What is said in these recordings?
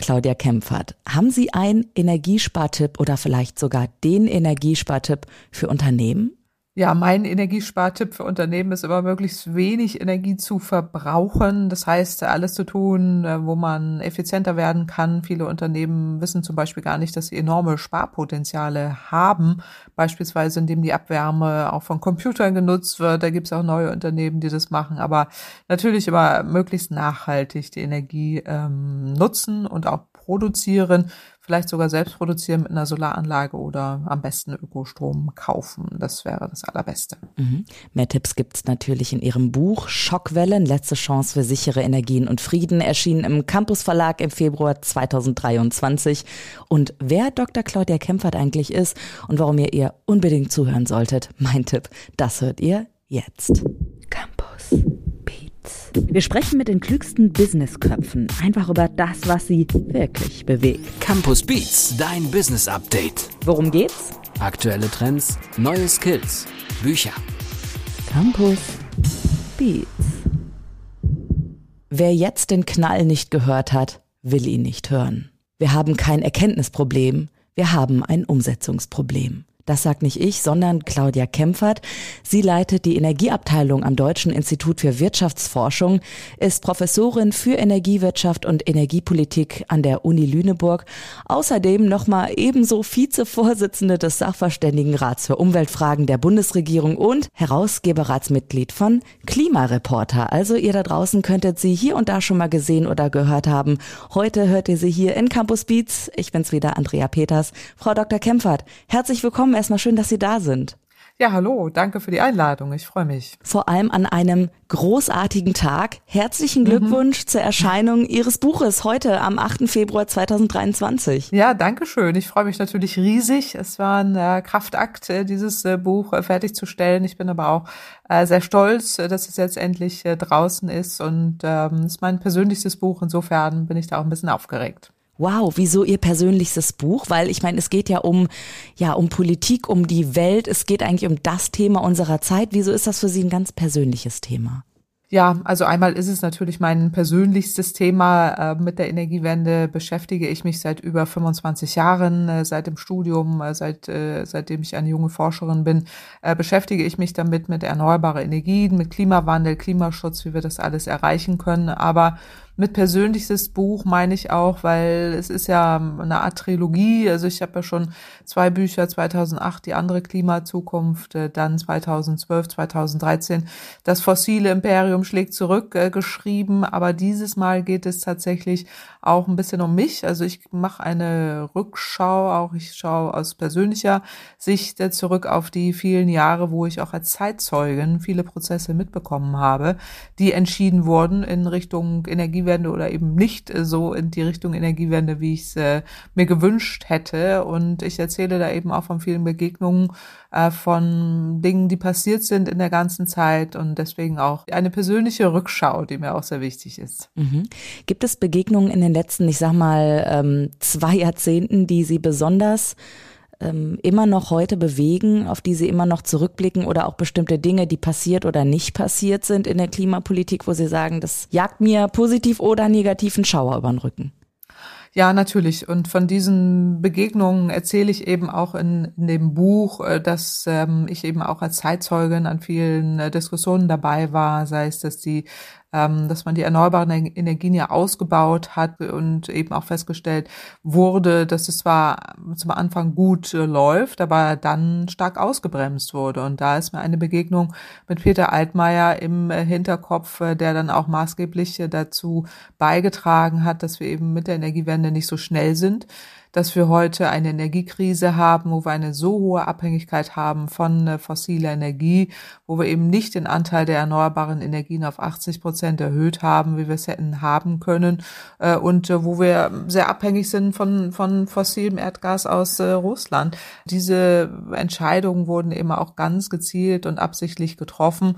Claudia Kempfert, haben Sie einen Energiespartipp oder vielleicht sogar den Energiespartipp für Unternehmen? Ja, mein Energiespartipp für Unternehmen ist immer möglichst wenig Energie zu verbrauchen. Das heißt, alles zu tun, äh, wo man effizienter werden kann. Viele Unternehmen wissen zum Beispiel gar nicht, dass sie enorme Sparpotenziale haben. Beispielsweise, indem die Abwärme auch von Computern genutzt wird. Da gibt es auch neue Unternehmen, die das machen. Aber natürlich immer möglichst nachhaltig die Energie ähm, nutzen und auch produzieren vielleicht sogar selbst produzieren mit einer Solaranlage oder am besten Ökostrom kaufen. Das wäre das Allerbeste. Mhm. Mehr Tipps gibt es natürlich in Ihrem Buch Schockwellen, letzte Chance für sichere Energien und Frieden, erschienen im Campus Verlag im Februar 2023. Und wer Dr. Claudia Kempfert eigentlich ist und warum ihr ihr unbedingt zuhören solltet, mein Tipp, das hört ihr jetzt. Campus. Wir sprechen mit den klügsten Businessköpfen einfach über das, was sie wirklich bewegt. Campus Beats, dein Business Update. Worum geht's? Aktuelle Trends, neue Skills, Bücher. Campus Beats. Wer jetzt den Knall nicht gehört hat, will ihn nicht hören. Wir haben kein Erkenntnisproblem, wir haben ein Umsetzungsproblem. Das sagt nicht ich, sondern Claudia Kempfert. Sie leitet die Energieabteilung am Deutschen Institut für Wirtschaftsforschung, ist Professorin für Energiewirtschaft und Energiepolitik an der Uni Lüneburg. Außerdem nochmal ebenso Vizevorsitzende des Sachverständigenrats für Umweltfragen der Bundesregierung und Herausgeberratsmitglied von Klimareporter. Also ihr da draußen könntet sie hier und da schon mal gesehen oder gehört haben. Heute hört ihr sie hier in Campus Beats. Ich bin's wieder, Andrea Peters. Frau Dr. Kempfert, herzlich willkommen erstmal schön, dass Sie da sind. Ja, hallo, danke für die Einladung. Ich freue mich. Vor allem an einem großartigen Tag. Herzlichen Glückwunsch mhm. zur Erscheinung Ihres Buches heute am 8. Februar 2023. Ja, danke schön. Ich freue mich natürlich riesig. Es war ein äh, Kraftakt, äh, dieses äh, Buch äh, fertigzustellen. Ich bin aber auch äh, sehr stolz, äh, dass es jetzt endlich draußen ist und ähm, es ist mein persönlichstes Buch. Insofern bin ich da auch ein bisschen aufgeregt. Wow, wieso Ihr persönlichstes Buch? Weil ich meine, es geht ja um, ja, um Politik, um die Welt. Es geht eigentlich um das Thema unserer Zeit. Wieso ist das für Sie ein ganz persönliches Thema? Ja, also einmal ist es natürlich mein persönlichstes Thema. Äh, mit der Energiewende beschäftige ich mich seit über 25 Jahren, äh, seit dem Studium, äh, seit, seitdem ich eine junge Forscherin bin, beschäftige ich mich damit mit erneuerbaren Energien, mit Klimawandel, Klimaschutz, wie wir das alles erreichen können. Aber mit persönlichstes Buch meine ich auch, weil es ist ja eine Art Trilogie. Also ich habe ja schon zwei Bücher, 2008 die andere Klimazukunft, äh, dann 2012, 2013 das fossile Imperium schlägt zurück äh, geschrieben. Aber dieses Mal geht es tatsächlich auch ein bisschen um mich. Also ich mache eine Rückschau, auch ich schaue aus persönlicher Sicht äh, zurück auf die vielen Jahre, wo ich auch als Zeitzeugin viele Prozesse mitbekommen habe, die entschieden wurden in Richtung Energiewende Energiewende oder eben nicht äh, so in die Richtung Energiewende, wie ich es äh, mir gewünscht hätte. Und ich erzähle da eben auch von vielen Begegnungen, äh, von Dingen, die passiert sind in der ganzen Zeit und deswegen auch eine persönliche Rückschau, die mir auch sehr wichtig ist. Mhm. Gibt es Begegnungen in den letzten, ich sag mal, ähm, zwei Jahrzehnten, die Sie besonders ähm, immer noch heute bewegen, auf die Sie immer noch zurückblicken oder auch bestimmte Dinge, die passiert oder nicht passiert sind in der Klimapolitik, wo Sie sagen, das jagt mir positiv oder negativen Schauer über den Rücken? Ja, natürlich. Und von diesen Begegnungen erzähle ich eben auch in, in dem Buch, äh, dass ähm, ich eben auch als Zeitzeugin an vielen äh, Diskussionen dabei war, sei es, dass die dass man die erneuerbaren Energien ja ausgebaut hat und eben auch festgestellt wurde, dass es zwar zum Anfang gut äh, läuft, aber dann stark ausgebremst wurde. Und da ist mir eine Begegnung mit Peter Altmaier im äh, Hinterkopf, äh, der dann auch maßgeblich dazu beigetragen hat, dass wir eben mit der Energiewende nicht so schnell sind dass wir heute eine Energiekrise haben, wo wir eine so hohe Abhängigkeit haben von äh, fossiler Energie, wo wir eben nicht den Anteil der erneuerbaren Energien auf 80 Prozent erhöht haben, wie wir es hätten haben können, äh, und äh, wo wir sehr abhängig sind von, von fossilem Erdgas aus Russland. Diese Entscheidungen wurden eben auch ganz gezielt und absichtlich getroffen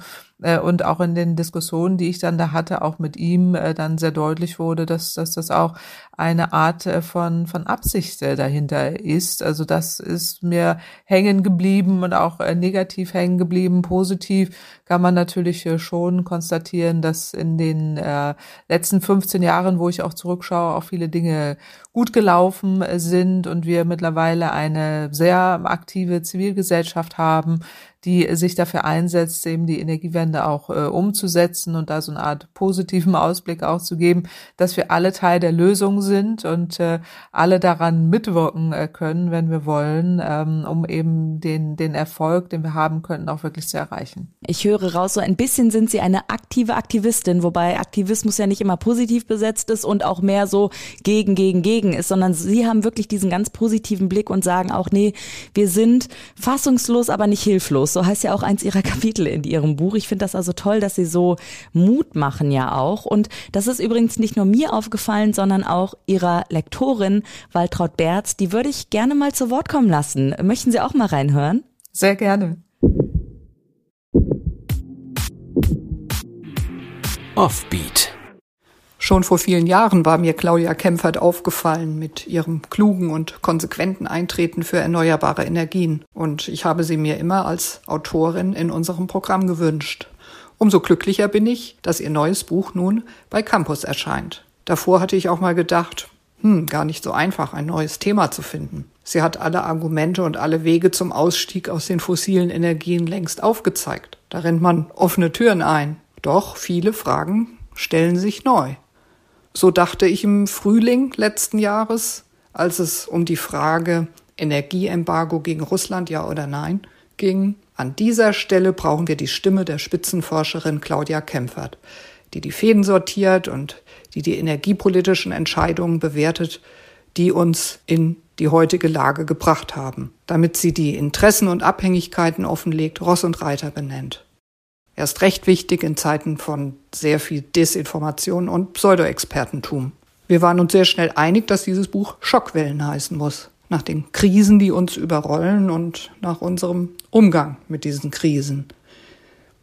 und auch in den Diskussionen, die ich dann da hatte, auch mit ihm, äh, dann sehr deutlich wurde, dass, dass das auch eine Art äh, von, von Absicht dahinter ist. Also das ist mir hängen geblieben und auch negativ hängen geblieben. Positiv kann man natürlich schon konstatieren, dass in den äh, letzten 15 Jahren, wo ich auch zurückschaue, auch viele Dinge gut gelaufen sind und wir mittlerweile eine sehr aktive Zivilgesellschaft haben, die sich dafür einsetzt, eben die Energiewende auch äh, umzusetzen und da so eine Art positiven Ausblick auch zu geben, dass wir alle Teil der Lösung sind und äh, alle daran mitwirken äh, können, wenn wir wollen, ähm, um eben den, den Erfolg, den wir haben könnten, auch wirklich zu erreichen. Ich höre raus, so ein bisschen sind Sie eine aktive Aktivistin, wobei Aktivismus ja nicht immer positiv besetzt ist und auch mehr so gegen, gegen, gegen ist, sondern Sie haben wirklich diesen ganz positiven Blick und sagen auch, nee, wir sind fassungslos, aber nicht hilflos. So heißt ja auch eins ihrer Kapitel in ihrem Buch. Ich finde das also toll, dass sie so Mut machen ja auch. Und das ist übrigens nicht nur mir aufgefallen, sondern auch ihrer Lektorin Waltraud Berz. Die würde ich gerne mal zu Wort kommen lassen. Möchten Sie auch mal reinhören? Sehr gerne. Offbeat. Schon vor vielen Jahren war mir Claudia Kempfert aufgefallen mit ihrem klugen und konsequenten Eintreten für erneuerbare Energien. Und ich habe sie mir immer als Autorin in unserem Programm gewünscht. Umso glücklicher bin ich, dass ihr neues Buch nun bei Campus erscheint. Davor hatte ich auch mal gedacht, hm, gar nicht so einfach, ein neues Thema zu finden. Sie hat alle Argumente und alle Wege zum Ausstieg aus den fossilen Energien längst aufgezeigt. Da rennt man offene Türen ein. Doch viele Fragen stellen sich neu. So dachte ich im Frühling letzten Jahres, als es um die Frage Energieembargo gegen Russland, ja oder nein, ging. An dieser Stelle brauchen wir die Stimme der Spitzenforscherin Claudia Kempfert, die die Fäden sortiert und die die energiepolitischen Entscheidungen bewertet, die uns in die heutige Lage gebracht haben, damit sie die Interessen und Abhängigkeiten offenlegt, Ross und Reiter benennt. Erst recht wichtig in Zeiten von sehr viel Desinformation und Pseudoexpertentum. Wir waren uns sehr schnell einig, dass dieses Buch Schockwellen heißen muss. Nach den Krisen, die uns überrollen und nach unserem Umgang mit diesen Krisen.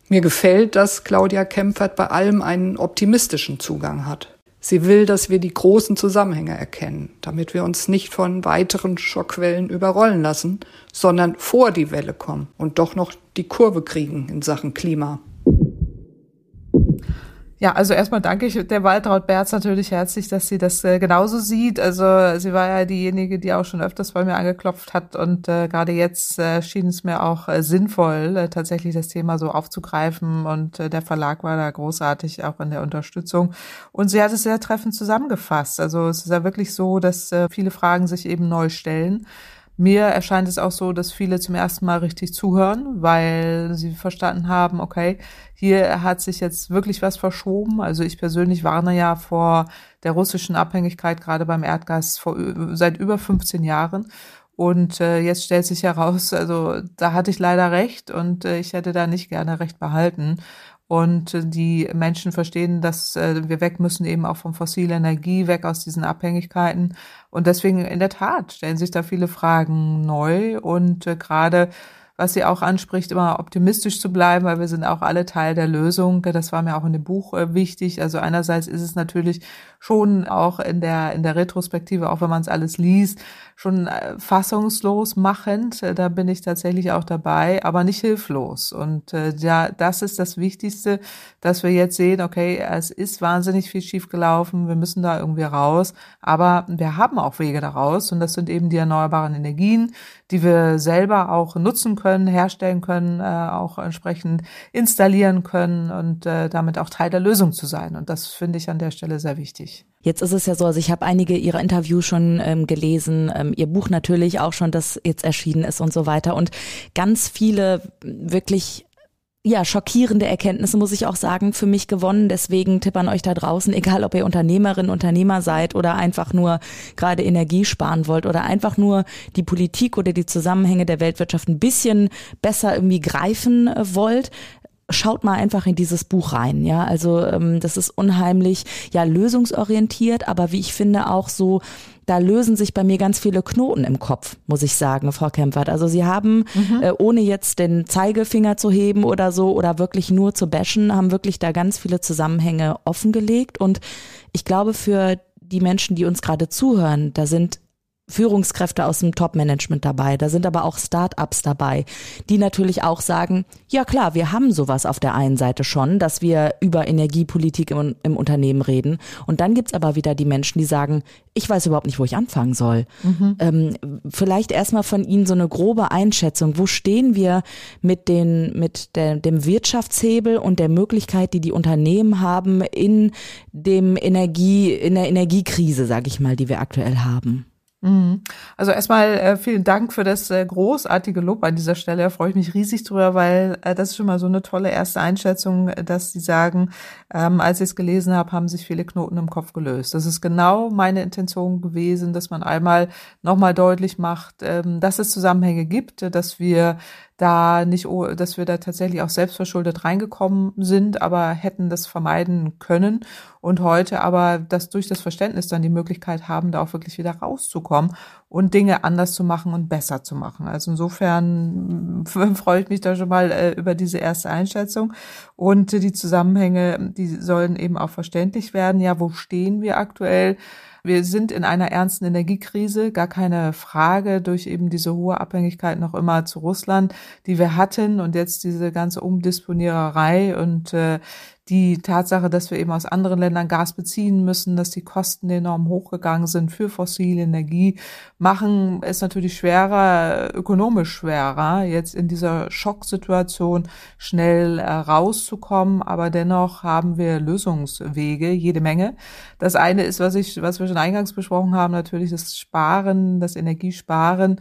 Mir gefällt, dass Claudia Kempfert bei allem einen optimistischen Zugang hat. Sie will, dass wir die großen Zusammenhänge erkennen, damit wir uns nicht von weiteren Schockwellen überrollen lassen, sondern vor die Welle kommen und doch noch die Kurve kriegen in Sachen Klima. Ja, also erstmal danke ich der Waltraud Berz natürlich herzlich, dass sie das äh, genauso sieht. Also sie war ja diejenige, die auch schon öfters bei mir angeklopft hat und äh, gerade jetzt äh, schien es mir auch äh, sinnvoll, äh, tatsächlich das Thema so aufzugreifen und äh, der Verlag war da großartig auch in der Unterstützung und sie hat es sehr treffend zusammengefasst. Also es ist ja wirklich so, dass viele Fragen sich eben neu stellen. Mir erscheint es auch so, dass viele zum ersten Mal richtig zuhören, weil sie verstanden haben, okay, hier hat sich jetzt wirklich was verschoben. Also ich persönlich warne ja vor der russischen Abhängigkeit gerade beim Erdgas vor, seit über 15 Jahren. Und äh, jetzt stellt sich heraus, also da hatte ich leider recht und äh, ich hätte da nicht gerne recht behalten und die Menschen verstehen, dass äh, wir weg müssen eben auch von fossiler Energie, weg aus diesen Abhängigkeiten. Und deswegen in der Tat stellen sich da viele Fragen neu und äh, gerade was sie auch anspricht, immer optimistisch zu bleiben, weil wir sind auch alle Teil der Lösung. Das war mir auch in dem Buch äh, wichtig. Also einerseits ist es natürlich schon auch in der, in der Retrospektive, auch wenn man es alles liest, schon äh, fassungslos machend. Äh, da bin ich tatsächlich auch dabei, aber nicht hilflos. Und ja, das ist das Wichtigste, dass wir jetzt sehen, okay, es ist wahnsinnig viel schiefgelaufen, wir müssen da irgendwie raus, aber wir haben auch Wege daraus und das sind eben die erneuerbaren Energien, die wir selber auch nutzen können, herstellen können, äh, auch entsprechend installieren können und äh, damit auch Teil der Lösung zu sein. Und das finde ich an der Stelle sehr wichtig wichtig. Jetzt ist es ja so, also ich habe einige ihrer Interviews schon ähm, gelesen, ähm, ihr Buch natürlich auch schon, das jetzt erschienen ist und so weiter. Und ganz viele wirklich ja, schockierende Erkenntnisse, muss ich auch sagen, für mich gewonnen. Deswegen tipp an euch da draußen, egal ob ihr Unternehmerin, Unternehmer seid oder einfach nur gerade Energie sparen wollt oder einfach nur die Politik oder die Zusammenhänge der Weltwirtschaft ein bisschen besser irgendwie greifen äh, wollt schaut mal einfach in dieses Buch rein. Ja, also ähm, das ist unheimlich, ja, lösungsorientiert, aber wie ich finde auch so, da lösen sich bei mir ganz viele Knoten im Kopf, muss ich sagen, Frau Kempfert. Also Sie haben, mhm. äh, ohne jetzt den Zeigefinger zu heben oder so oder wirklich nur zu bashen, haben wirklich da ganz viele Zusammenhänge offengelegt. Und ich glaube, für die Menschen, die uns gerade zuhören, da sind Führungskräfte aus dem Top-Management dabei, da sind aber auch Start-ups dabei, die natürlich auch sagen, ja klar, wir haben sowas auf der einen Seite schon, dass wir über Energiepolitik im, im Unternehmen reden. Und dann gibt's aber wieder die Menschen, die sagen, ich weiß überhaupt nicht, wo ich anfangen soll. Mhm. Ähm, vielleicht erstmal von Ihnen so eine grobe Einschätzung. Wo stehen wir mit, den, mit der, dem Wirtschaftshebel und der Möglichkeit, die die Unternehmen haben in dem Energie, in der Energiekrise, sage ich mal, die wir aktuell haben? Mhm. Also erstmal äh, vielen Dank für das äh, großartige Lob an dieser Stelle. Da freue ich mich riesig drüber, weil äh, das ist schon mal so eine tolle erste Einschätzung, äh, dass Sie sagen, ähm, als ich es gelesen habe, haben sich viele Knoten im Kopf gelöst. Das ist genau meine Intention gewesen, dass man einmal nochmal deutlich macht, ähm, dass es Zusammenhänge gibt, dass wir da nicht, dass wir da tatsächlich auch selbstverschuldet reingekommen sind, aber hätten das vermeiden können und heute aber das durch das Verständnis dann die Möglichkeit haben, da auch wirklich wieder rauszukommen und Dinge anders zu machen und besser zu machen. Also insofern freue ich mich da schon mal äh, über diese erste Einschätzung und die Zusammenhänge, die sollen eben auch verständlich werden. Ja, wo stehen wir aktuell? Wir sind in einer ernsten Energiekrise, gar keine Frage, durch eben diese hohe Abhängigkeit noch immer zu Russland, die wir hatten und jetzt diese ganze Umdisponiererei. Und äh, die Tatsache, dass wir eben aus anderen Ländern Gas beziehen müssen, dass die Kosten enorm hochgegangen sind für fossile Energie, machen es natürlich schwerer, ökonomisch schwerer, jetzt in dieser Schocksituation schnell äh, rauszukommen. Aber dennoch haben wir Lösungswege, jede Menge. Das eine ist, was ich, was wir schon eingangs besprochen haben, natürlich das Sparen, das Energiesparen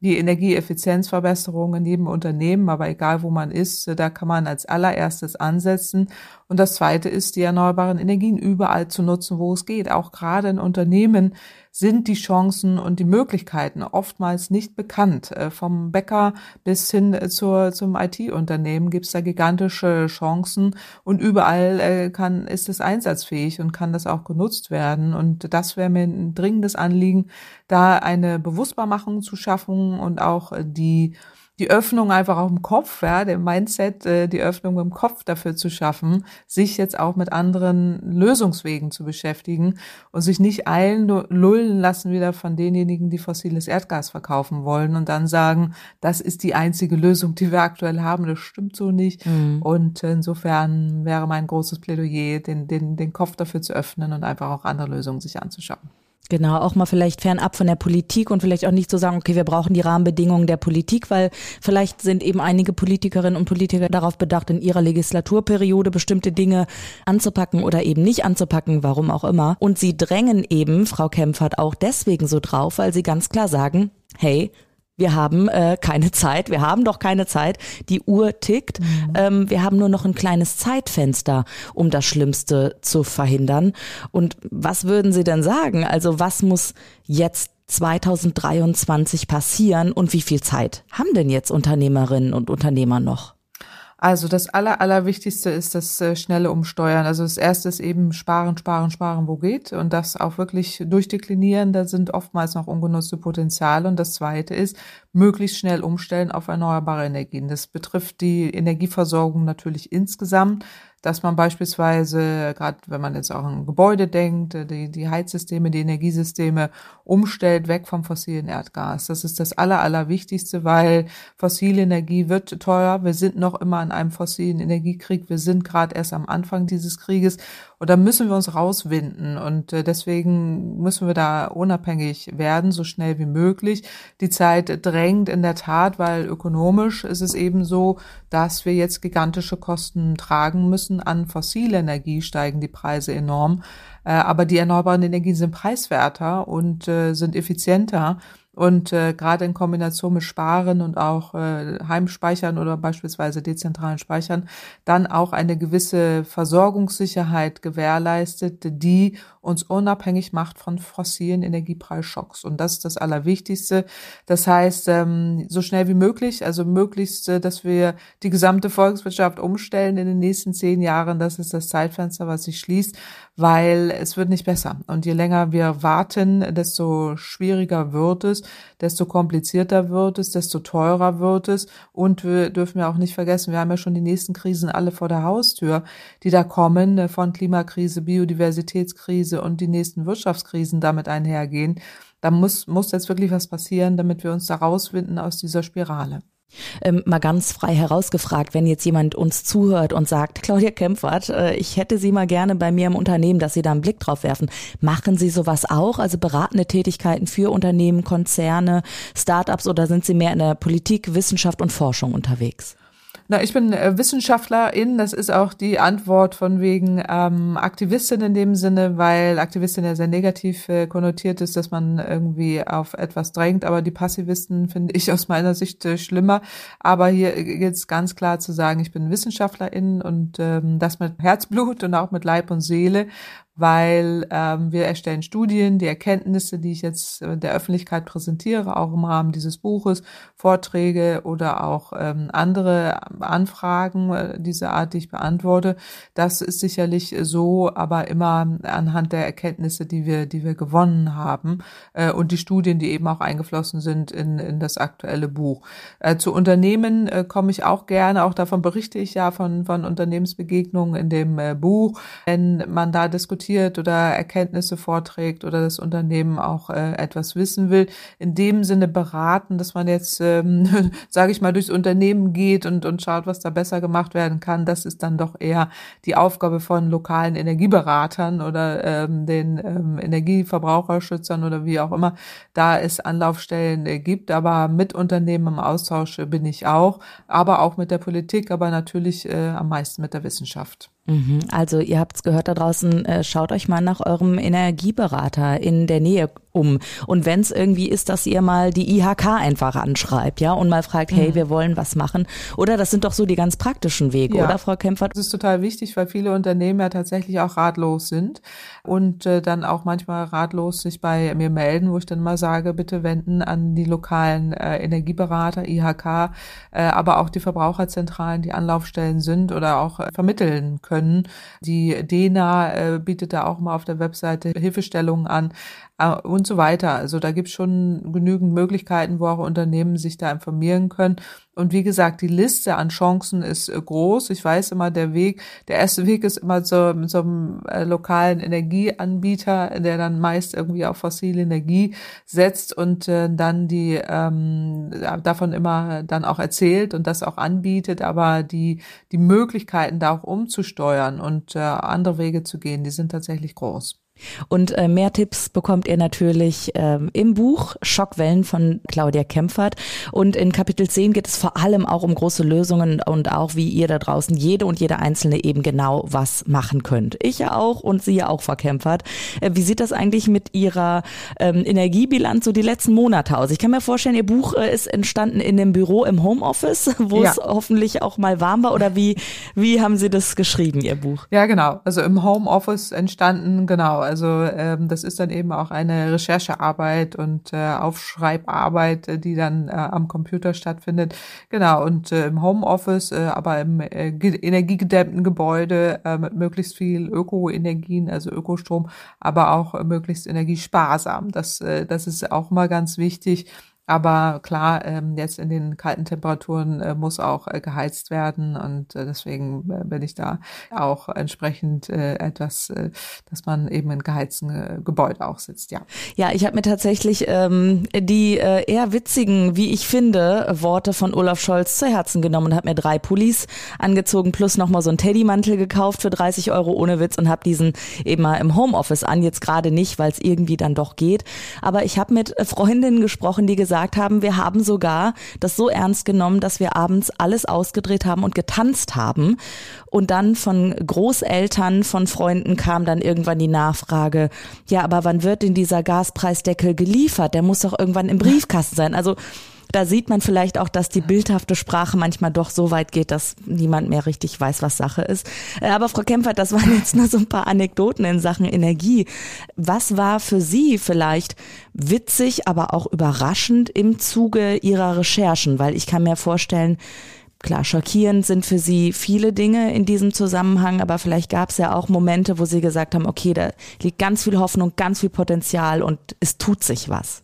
die Energieeffizienzverbesserung in jedem Unternehmen, aber egal wo man ist, da kann man als allererstes ansetzen. Und das zweite ist, die erneuerbaren Energien überall zu nutzen, wo es geht. Auch gerade in Unternehmen sind die Chancen und die Möglichkeiten oftmals nicht bekannt. Äh, vom Bäcker bis hin zur, zum IT-Unternehmen gibt es da gigantische Chancen und überall äh, kann, ist es einsatzfähig und kann das auch genutzt werden. Und das wäre mir ein dringendes Anliegen, da eine Bewusstbarmachung zu schaffen und auch die die Öffnung einfach auch im Kopf, ja, dem Mindset, äh, die Öffnung im Kopf dafür zu schaffen, sich jetzt auch mit anderen Lösungswegen zu beschäftigen und sich nicht eilen lullen lassen wieder von denjenigen, die fossiles Erdgas verkaufen wollen und dann sagen, das ist die einzige Lösung, die wir aktuell haben. Das stimmt so nicht. Mhm. Und insofern wäre mein großes Plädoyer, den, den, den Kopf dafür zu öffnen und einfach auch andere Lösungen sich anzuschauen. Genau, auch mal vielleicht fernab von der Politik und vielleicht auch nicht zu so sagen, okay, wir brauchen die Rahmenbedingungen der Politik, weil vielleicht sind eben einige Politikerinnen und Politiker darauf bedacht, in ihrer Legislaturperiode bestimmte Dinge anzupacken oder eben nicht anzupacken, warum auch immer. Und sie drängen eben, Frau Kempfert, auch deswegen so drauf, weil sie ganz klar sagen, hey, wir haben äh, keine Zeit, wir haben doch keine Zeit, die Uhr tickt, mhm. ähm, wir haben nur noch ein kleines Zeitfenster, um das Schlimmste zu verhindern. Und was würden Sie denn sagen? Also was muss jetzt 2023 passieren und wie viel Zeit haben denn jetzt Unternehmerinnen und Unternehmer noch? Also das Aller, Allerwichtigste ist das äh, schnelle Umsteuern. Also das erste ist eben sparen, sparen, sparen, wo geht und das auch wirklich durchdeklinieren. Da sind oftmals noch ungenutzte Potenziale. Und das zweite ist möglichst schnell umstellen auf erneuerbare Energien. Das betrifft die Energieversorgung natürlich insgesamt dass man beispielsweise, gerade wenn man jetzt auch an Gebäude denkt, die, die Heizsysteme, die Energiesysteme umstellt, weg vom fossilen Erdgas. Das ist das Aller, Allerwichtigste, weil fossile Energie wird teuer. Wir sind noch immer in einem fossilen Energiekrieg. Wir sind gerade erst am Anfang dieses Krieges und da müssen wir uns rauswinden. Und äh, deswegen müssen wir da unabhängig werden, so schnell wie möglich. Die Zeit drängt in der Tat, weil ökonomisch ist es eben so, dass wir jetzt gigantische Kosten tragen müssen. An fossile Energie steigen die Preise enorm. aber die erneuerbaren Energien sind preiswerter und sind effizienter und äh, gerade in Kombination mit Sparen und auch äh, Heimspeichern oder beispielsweise dezentralen Speichern dann auch eine gewisse Versorgungssicherheit gewährleistet, die uns unabhängig macht von fossilen Energiepreisschocks. Und das ist das Allerwichtigste. Das heißt, ähm, so schnell wie möglich, also möglichst, äh, dass wir die gesamte Volkswirtschaft umstellen in den nächsten zehn Jahren. Das ist das Zeitfenster, was sich schließt, weil es wird nicht besser. Und je länger wir warten, desto schwieriger wird es, desto komplizierter wird es, desto teurer wird es. Und wir dürfen ja auch nicht vergessen, wir haben ja schon die nächsten Krisen alle vor der Haustür, die da kommen, äh, von Klimakrise, Biodiversitätskrise und die nächsten Wirtschaftskrisen damit einhergehen. Da muss, muss jetzt wirklich was passieren, damit wir uns da rauswinden aus dieser Spirale. Ähm, mal ganz frei herausgefragt, wenn jetzt jemand uns zuhört und sagt, Claudia Kempfert, äh, ich hätte Sie mal gerne bei mir im Unternehmen, dass Sie da einen Blick drauf werfen. Machen Sie sowas auch? Also beratende Tätigkeiten für Unternehmen, Konzerne, Startups oder sind Sie mehr in der Politik, Wissenschaft und Forschung unterwegs? Na, ich bin äh, Wissenschaftlerin. Das ist auch die Antwort von wegen ähm, Aktivistin in dem Sinne, weil Aktivistin ja sehr negativ äh, konnotiert ist, dass man irgendwie auf etwas drängt. Aber die Passivisten finde ich aus meiner Sicht äh, schlimmer. Aber hier geht es ganz klar zu sagen, ich bin Wissenschaftlerin und ähm, das mit Herzblut und auch mit Leib und Seele weil ähm, wir erstellen Studien, die Erkenntnisse, die ich jetzt äh, der Öffentlichkeit präsentiere, auch im Rahmen dieses Buches, Vorträge oder auch ähm, andere Anfragen äh, dieser Art, die ich beantworte. Das ist sicherlich so, aber immer anhand der Erkenntnisse, die wir, die wir gewonnen haben äh, und die Studien, die eben auch eingeflossen sind in, in das aktuelle Buch. Äh, zu Unternehmen äh, komme ich auch gerne, auch davon berichte ich ja von, von Unternehmensbegegnungen in dem äh, Buch, wenn man da diskutiert, diskutiert oder Erkenntnisse vorträgt oder das Unternehmen auch äh, etwas wissen will, in dem Sinne beraten, dass man jetzt, ähm, sage ich mal, durchs Unternehmen geht und, und schaut, was da besser gemacht werden kann, das ist dann doch eher die Aufgabe von lokalen Energieberatern oder ähm, den ähm, Energieverbraucherschützern oder wie auch immer, da es Anlaufstellen äh, gibt. Aber mit Unternehmen im Austausch bin ich auch, aber auch mit der Politik, aber natürlich äh, am meisten mit der Wissenschaft. Mhm. Also ihr habt es gehört da draußen, äh, schaut euch mal nach eurem Energieberater in der Nähe um. Und wenn es irgendwie ist, dass ihr mal die IHK einfach anschreibt, ja, und mal fragt, hey, mhm. wir wollen was machen. Oder das sind doch so die ganz praktischen Wege, ja. oder Frau Kämpfer? Das ist total wichtig, weil viele Unternehmen ja tatsächlich auch ratlos sind und äh, dann auch manchmal ratlos sich bei mir melden, wo ich dann mal sage, bitte wenden an die lokalen äh, Energieberater, IHK, äh, aber auch die Verbraucherzentralen, die Anlaufstellen sind oder auch äh, vermitteln können. Die DENA äh, bietet da auch mal auf der Webseite Hilfestellungen an äh, und so weiter. Also da gibt es schon genügend Möglichkeiten, wo auch Unternehmen sich da informieren können. Und wie gesagt, die Liste an Chancen ist äh, groß. Ich weiß immer, der Weg, der erste Weg ist immer so mit so einem äh, lokalen Energieanbieter, der dann meist irgendwie auf fossile Energie setzt und äh, dann die ähm, davon immer dann auch erzählt und das auch anbietet. Aber die die Möglichkeiten da auch umzusteuern und äh, andere Wege zu gehen, die sind tatsächlich groß. Und äh, mehr Tipps bekommt ihr natürlich ähm, im Buch Schockwellen von Claudia Kempfert. Und in Kapitel 10 geht es vor allem auch um große Lösungen und auch, wie ihr da draußen jede und jede Einzelne eben genau was machen könnt. Ich ja auch und sie ja auch, Frau Kempfert. Äh, wie sieht das eigentlich mit Ihrer ähm, Energiebilanz so die letzten Monate aus? Ich kann mir vorstellen, Ihr Buch äh, ist entstanden in dem Büro im Homeoffice, wo ja. es hoffentlich auch mal warm war. Oder wie, wie haben Sie das geschrieben, Ihr Buch? Ja, genau. Also im Homeoffice entstanden, genau also ähm, das ist dann eben auch eine Recherchearbeit und äh, Aufschreibarbeit, äh, die dann äh, am Computer stattfindet. Genau, und äh, im Homeoffice, äh, aber im äh, energiegedämmten Gebäude äh, mit möglichst viel Ökoenergien, also Ökostrom, aber auch äh, möglichst energiesparsam. Das, äh, das ist auch mal ganz wichtig aber klar, ähm, jetzt in den kalten Temperaturen äh, muss auch äh, geheizt werden und äh, deswegen äh, bin ich da auch entsprechend äh, etwas, äh, dass man eben in geheizten Gebäuden auch sitzt, ja. Ja, ich habe mir tatsächlich ähm, die eher witzigen, wie ich finde, Worte von Olaf Scholz zu Herzen genommen und habe mir drei Pullis angezogen plus nochmal so einen Teddymantel gekauft für 30 Euro ohne Witz und habe diesen eben mal im Homeoffice an, jetzt gerade nicht, weil es irgendwie dann doch geht. Aber ich habe mit Freundinnen gesprochen, die gesagt gesagt haben, wir haben sogar das so ernst genommen, dass wir abends alles ausgedreht haben und getanzt haben. Und dann von Großeltern, von Freunden kam dann irgendwann die Nachfrage, ja, aber wann wird denn dieser Gaspreisdeckel geliefert? Der muss doch irgendwann im Briefkasten sein. Also da sieht man vielleicht auch, dass die bildhafte Sprache manchmal doch so weit geht, dass niemand mehr richtig weiß, was Sache ist. Äh, aber Frau Kempfert, das waren jetzt nur so ein paar Anekdoten in Sachen Energie. Was war für Sie vielleicht witzig, aber auch überraschend im Zuge Ihrer Recherchen? Weil ich kann mir vorstellen, Klar, schockierend sind für Sie viele Dinge in diesem Zusammenhang, aber vielleicht gab es ja auch Momente, wo Sie gesagt haben, okay, da liegt ganz viel Hoffnung, ganz viel Potenzial und es tut sich was.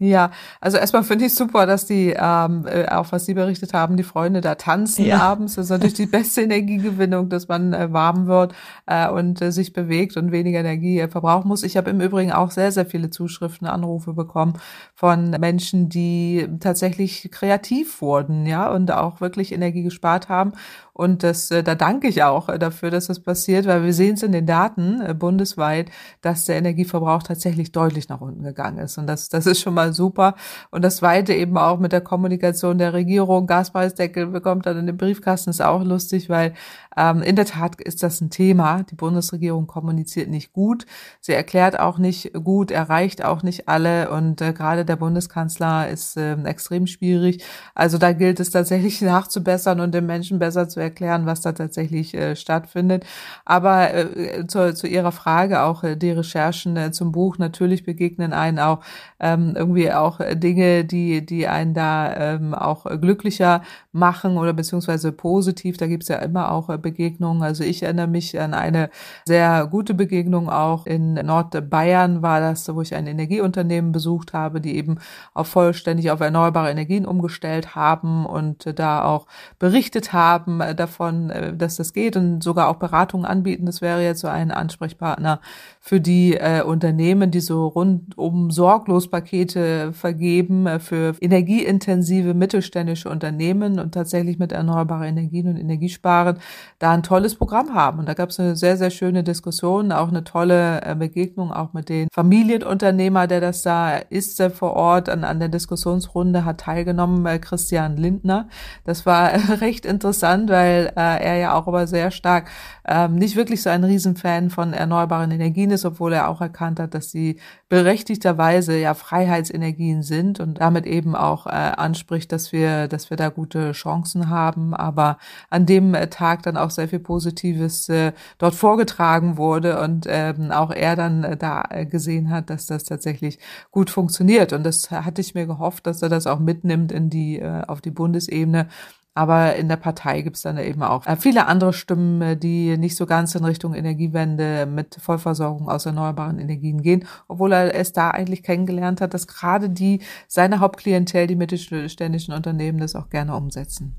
Ja, also erstmal finde ich super, dass die, ähm, äh, auch was Sie berichtet haben, die Freunde da tanzen ja. abends. Das ist natürlich die beste Energiegewinnung, dass man äh, warm wird äh, und äh, sich bewegt und weniger Energie äh, verbrauchen muss. Ich habe im Übrigen auch sehr, sehr viele Zuschriften, Anrufe bekommen von Menschen, die tatsächlich kreativ wurden, ja, und auch wirklich Energie gespart haben und das, äh, da danke ich auch äh, dafür, dass das passiert, weil wir sehen es in den Daten äh, bundesweit, dass der Energieverbrauch tatsächlich deutlich nach unten gegangen ist. Und das, das ist schon mal super. Und das Zweite eben auch mit der Kommunikation der Regierung. Gaspreisdeckel bekommt dann in den Briefkasten, ist auch lustig, weil ähm, in der Tat ist das ein Thema. Die Bundesregierung kommuniziert nicht gut. Sie erklärt auch nicht gut, erreicht auch nicht alle. Und äh, gerade der Bundeskanzler ist äh, extrem schwierig. Also da gilt es tatsächlich nachzubessern und den Menschen besser zu erklären, was da tatsächlich äh, stattfindet. Aber äh, zu, zu Ihrer Frage auch äh, die Recherchen äh, zum Buch natürlich begegnen einen auch ähm, irgendwie auch Dinge, die die einen da ähm, auch glücklicher machen oder beziehungsweise positiv. Da gibt's ja immer auch äh, Begegnungen. Also ich erinnere mich an eine sehr gute Begegnung auch in Nordbayern war das, wo ich ein Energieunternehmen besucht habe, die eben auf vollständig auf erneuerbare Energien umgestellt haben und da auch berichtet haben äh, davon, äh, dass das geht und sogar auch Beratungen anbieten. Das wäre jetzt so ein Ansprechpartner für die äh, Unternehmen, die so rundum sorglos Pakete vergeben äh, für energieintensive mittelständische Unternehmen und tatsächlich mit erneuerbaren Energien und Energiesparen da ein tolles Programm haben. Und da gab es eine sehr, sehr schöne Diskussion, auch eine tolle äh, Begegnung auch mit den Familienunternehmer, der das da ist äh, vor Ort an, an der Diskussionsrunde hat teilgenommen, äh, Christian Lindner. Das war äh, recht interessant, weil äh, er ja auch aber sehr stark ähm, nicht wirklich so ein Riesenfan von erneuerbaren Energien ist, obwohl er auch erkannt hat, dass sie berechtigterweise ja Freiheitsenergien sind und damit eben auch äh, anspricht, dass wir, dass wir da gute Chancen haben. Aber an dem äh, Tag dann auch sehr viel Positives äh, dort vorgetragen wurde und ähm, auch er dann äh, da äh, gesehen hat, dass das tatsächlich gut funktioniert. Und das hatte ich mir gehofft, dass er das auch mitnimmt in die, äh, auf die Bundesebene aber in der Partei gibt es dann eben auch äh, viele andere Stimmen, äh, die nicht so ganz in Richtung Energiewende mit Vollversorgung aus erneuerbaren Energien gehen, obwohl er es da eigentlich kennengelernt hat, dass gerade die seine Hauptklientel, die mittelständischen Unternehmen, das auch gerne umsetzen.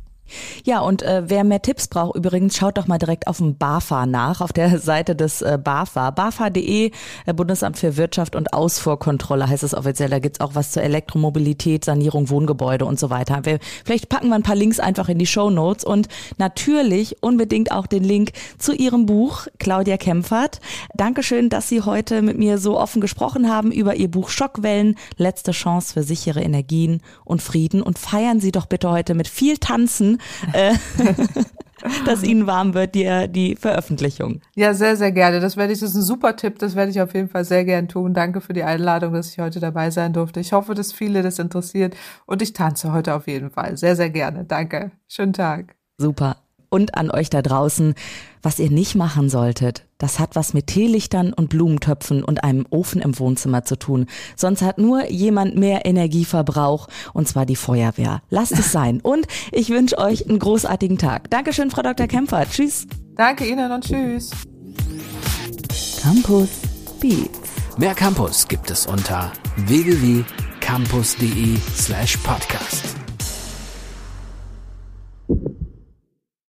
Ja, und äh, wer mehr Tipps braucht, übrigens, schaut doch mal direkt auf dem BAFA nach, auf der Seite des äh, BAFA. BAFA.de, äh, Bundesamt für Wirtschaft und Ausfuhrkontrolle heißt es offiziell. Da gibt's auch was zur Elektromobilität, Sanierung, Wohngebäude und so weiter. Wir, vielleicht packen wir ein paar Links einfach in die Show Notes und natürlich unbedingt auch den Link zu Ihrem Buch, Claudia Kempfert. Dankeschön, dass Sie heute mit mir so offen gesprochen haben über Ihr Buch Schockwellen, letzte Chance für sichere Energien und Frieden. Und feiern Sie doch bitte heute mit viel Tanzen äh, dass Ihnen warm wird, die, die Veröffentlichung. Ja, sehr, sehr gerne. Das werde ich, das ist ein super Tipp, das werde ich auf jeden Fall sehr gern tun. Danke für die Einladung, dass ich heute dabei sein durfte. Ich hoffe, dass viele das interessiert und ich tanze heute auf jeden Fall. Sehr, sehr gerne. Danke. Schönen Tag. Super und an euch da draußen, was ihr nicht machen solltet. Das hat was mit Teelichtern und Blumentöpfen und einem Ofen im Wohnzimmer zu tun. Sonst hat nur jemand mehr Energieverbrauch und zwar die Feuerwehr. Lasst es sein. Und ich wünsche euch einen großartigen Tag. Dankeschön, Frau Dr. Kämpfer. Tschüss. Danke Ihnen und tschüss. Campus Beats. Mehr Campus gibt es unter www.campus.de slash podcast.